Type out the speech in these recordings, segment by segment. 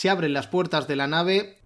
Se abren las puertas de la nave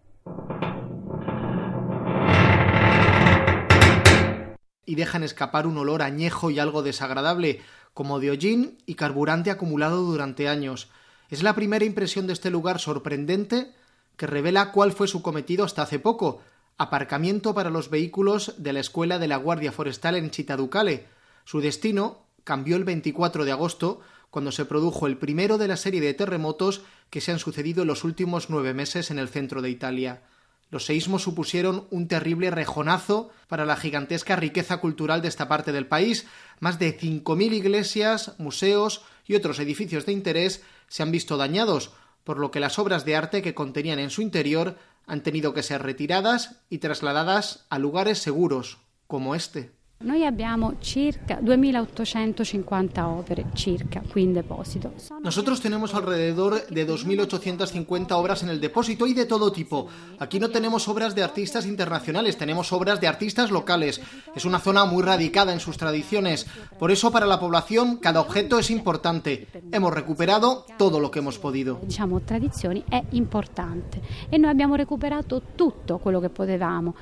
y dejan escapar un olor añejo y algo desagradable, como de hollín y carburante acumulado durante años. Es la primera impresión de este lugar sorprendente que revela cuál fue su cometido hasta hace poco, aparcamiento para los vehículos de la Escuela de la Guardia Forestal en Chitaducale. Su destino cambió el 24 de agosto, cuando se produjo el primero de la serie de terremotos que se han sucedido en los últimos nueve meses en el centro de Italia. Los seísmos supusieron un terrible rejonazo para la gigantesca riqueza cultural de esta parte del país. Más de 5.000 iglesias, museos y otros edificios de interés se han visto dañados, por lo que las obras de arte que contenían en su interior han tenido que ser retiradas y trasladadas a lugares seguros, como este. Noi abbiamo circa 2850 opere circa qui in deposito. Nosotros tenemos alrededor de 2850 obras en el depósito y de todo tipo. Aquí no tenemos obras de artistas internacionales, tenemos obras de artistas locales. Es una zona muy radicada en sus tradiciones. Por eso para la población cada objeto es importante. Hemos recuperado todo lo que hemos podido. Diciamo tradizioni è importante e noi abbiamo recuperato tutto quello che potevamo.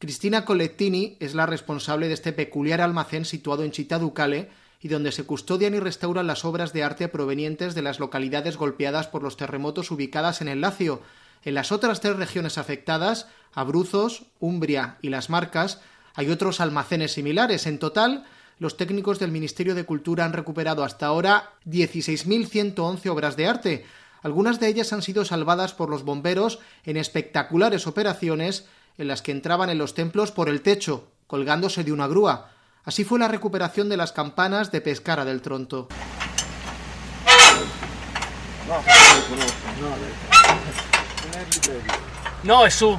Cristina Colettini es la responsable de este peculiar almacén situado en Città Ducale y donde se custodian y restauran las obras de arte provenientes de las localidades golpeadas por los terremotos ubicadas en el Lacio. En las otras tres regiones afectadas, Abruzos, Umbria y Las Marcas, hay otros almacenes similares. En total, los técnicos del Ministerio de Cultura han recuperado hasta ahora 16.111 obras de arte. Algunas de ellas han sido salvadas por los bomberos en espectaculares operaciones en las que entraban en los templos por el techo, colgándose de una grúa. Así fue la recuperación de las campanas de Pescara del Tronto. No, es su. ¿Eh? Es su.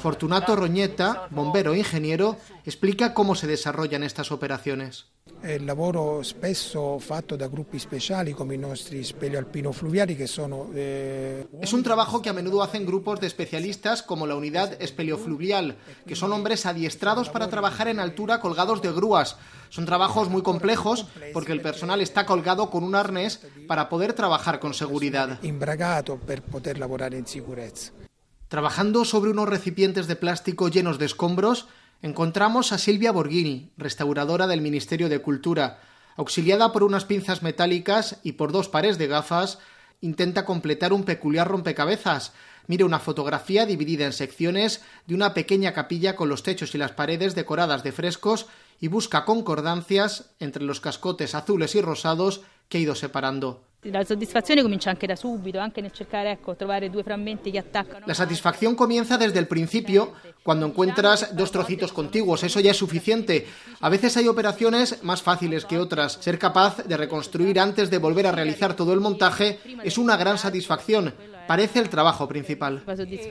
Fortunato Roñeta, bombero e ingeniero, explica cómo se desarrollan estas operaciones. El lavoro spesso fatto da gruppi speciali come i nostri speleo alpino fluviali che sono eh... Es un trabajo que a menudo hacen grupos de especialistas como la unidad espeleofluvial, que son hombres adiestrados para trabajar en altura colgados de grúas. Son trabajos muy complejos porque el personal está colgado con un arnés para poder trabajar con seguridad. Imbragato per poter lavorare in sicurezza. Trabajando sobre unos recipientes de plástico llenos de escombros, encontramos a Silvia Borghini, restauradora del Ministerio de Cultura. Auxiliada por unas pinzas metálicas y por dos pares de gafas, intenta completar un peculiar rompecabezas. Mire una fotografía dividida en secciones de una pequeña capilla con los techos y las paredes decoradas de frescos y busca concordancias entre los cascotes azules y rosados que ha ido separando. La soddisfazione comincia anche da subito, anche nel cercare ecco, trovare due frammenti che attaccano. La satisfacción comienza desde el principio, cuando encuentras dos trocitos contiguos, eso ya es suficiente. A veces hay operaciones más fáciles que otras. Ser capaz de reconstruir antes de volver a realizar todo el montaje es una gran satisfacción. Parece el trabajo principal.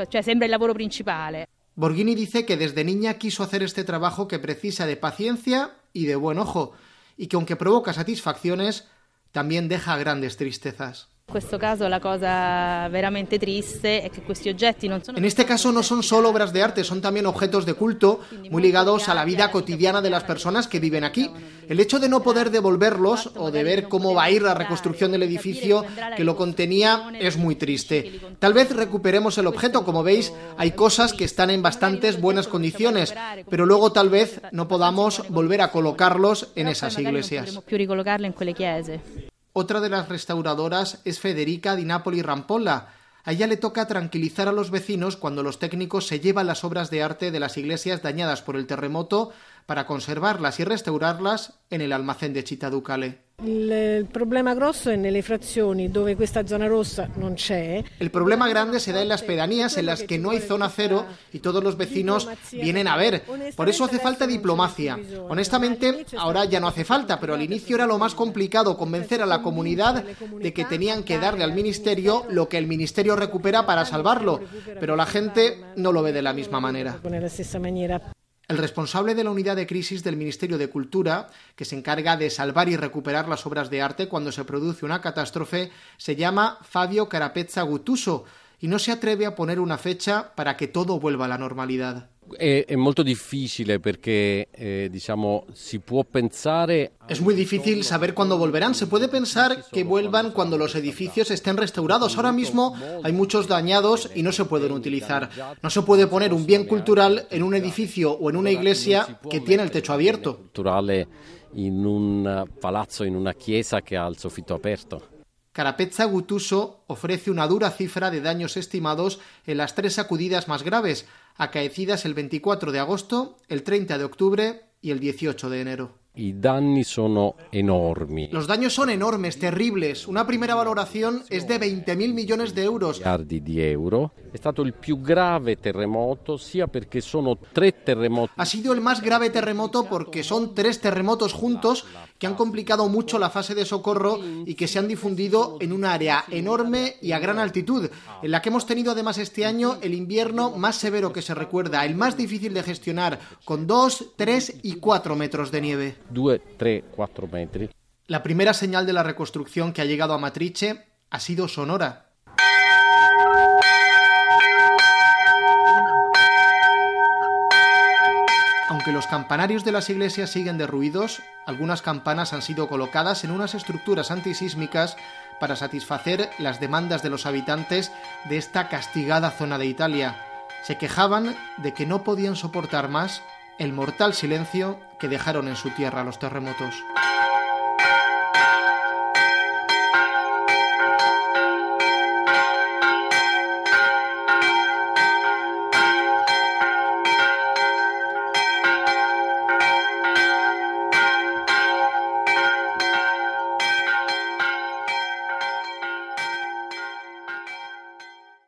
Cioè, sembra il lavoro principale. Borghini dice que desde niña quiso hacer este trabajo que precisa de paciencia y de buen ojo, y que aunque provoca satisfacciones, también deja grandes tristezas. En este caso no son solo obras de arte, son también objetos de culto muy ligados a la vida cotidiana de las personas que viven aquí. El hecho de no poder devolverlos o de ver cómo va a ir la reconstrucción del edificio que lo contenía es muy triste. Tal vez recuperemos el objeto, como veis, hay cosas que están en bastantes buenas condiciones, pero luego tal vez no podamos volver a colocarlos en esas iglesias. Otra de las restauradoras es Federica Di Napoli Rampolla. A ella le toca tranquilizar a los vecinos cuando los técnicos se llevan las obras de arte de las iglesias dañadas por el terremoto para conservarlas y restaurarlas en el almacén de Città Ducale. Il problema grosso è nelle frazioni dove questa zona rossa non c'è. El problema grande se da en las pedanías en las que no hay zona cero y todos los vecinos vienen a ver. Por eso hace falta diplomacia. Honestamente, ahora ya no hace falta, pero al inicio era lo más complicado convencer a la comunidad de que tenían que darle al ministerio lo que el ministerio recupera para salvarlo. Pero la gente no lo ve de la misma manera. El responsable de la unidad de crisis del Ministerio de Cultura, que se encarga de salvar y recuperar las obras de arte cuando se produce una catástrofe, se llama Fabio Carapezza Gutuso y no se atreve a poner una fecha para que todo vuelva a la normalidad. È, molto difficile perché eh, diciamo si può pensare Es muy difícil saber cuándo volverán. Se puede pensar que vuelvan cuando los edificios estén restaurados. Ahora mismo hay muchos dañados y no se pueden utilizar. No se puede poner un bien cultural en un edificio o en una iglesia que tiene el techo abierto. culturale in un palazzo, in una chiesa che ha il soffitto aperto. Carapezza Gutuso ofrece una dura cifra de daños estimados en las tres sacudidas más graves, acaecidas el 24 de agosto, el 30 de octubre y el 18 de enero. I danni sono enormi. Los daños son enormes, terribles. Una primera valoración es de 20.000 millones de euros. di euro. È stato il più grave terremoto sia perché sono tre terremoti Ha sido el más grave terremoto porque son tres terremotos juntos que han complicado mucho la fase de socorro y que se han difundido en un área enorme y a gran altitud, en la que hemos tenido además este año el invierno más severo que se recuerda, el más difícil de gestionar, con 2, 3 y 4 metros de nieve. 2, 3, 4 metri. La primera señal de la reconstrucción que ha llegado a Matrice ha sido sonora. Aunque los campanarios de las iglesias siguen derruidos, algunas campanas han sido colocadas en unas estructuras antisísmicas para satisfacer las demandas de los habitantes de esta castigada zona de Italia. Se quejaban de que no podían soportar más el mortal silencio que dejaron en su tierra los terremotos.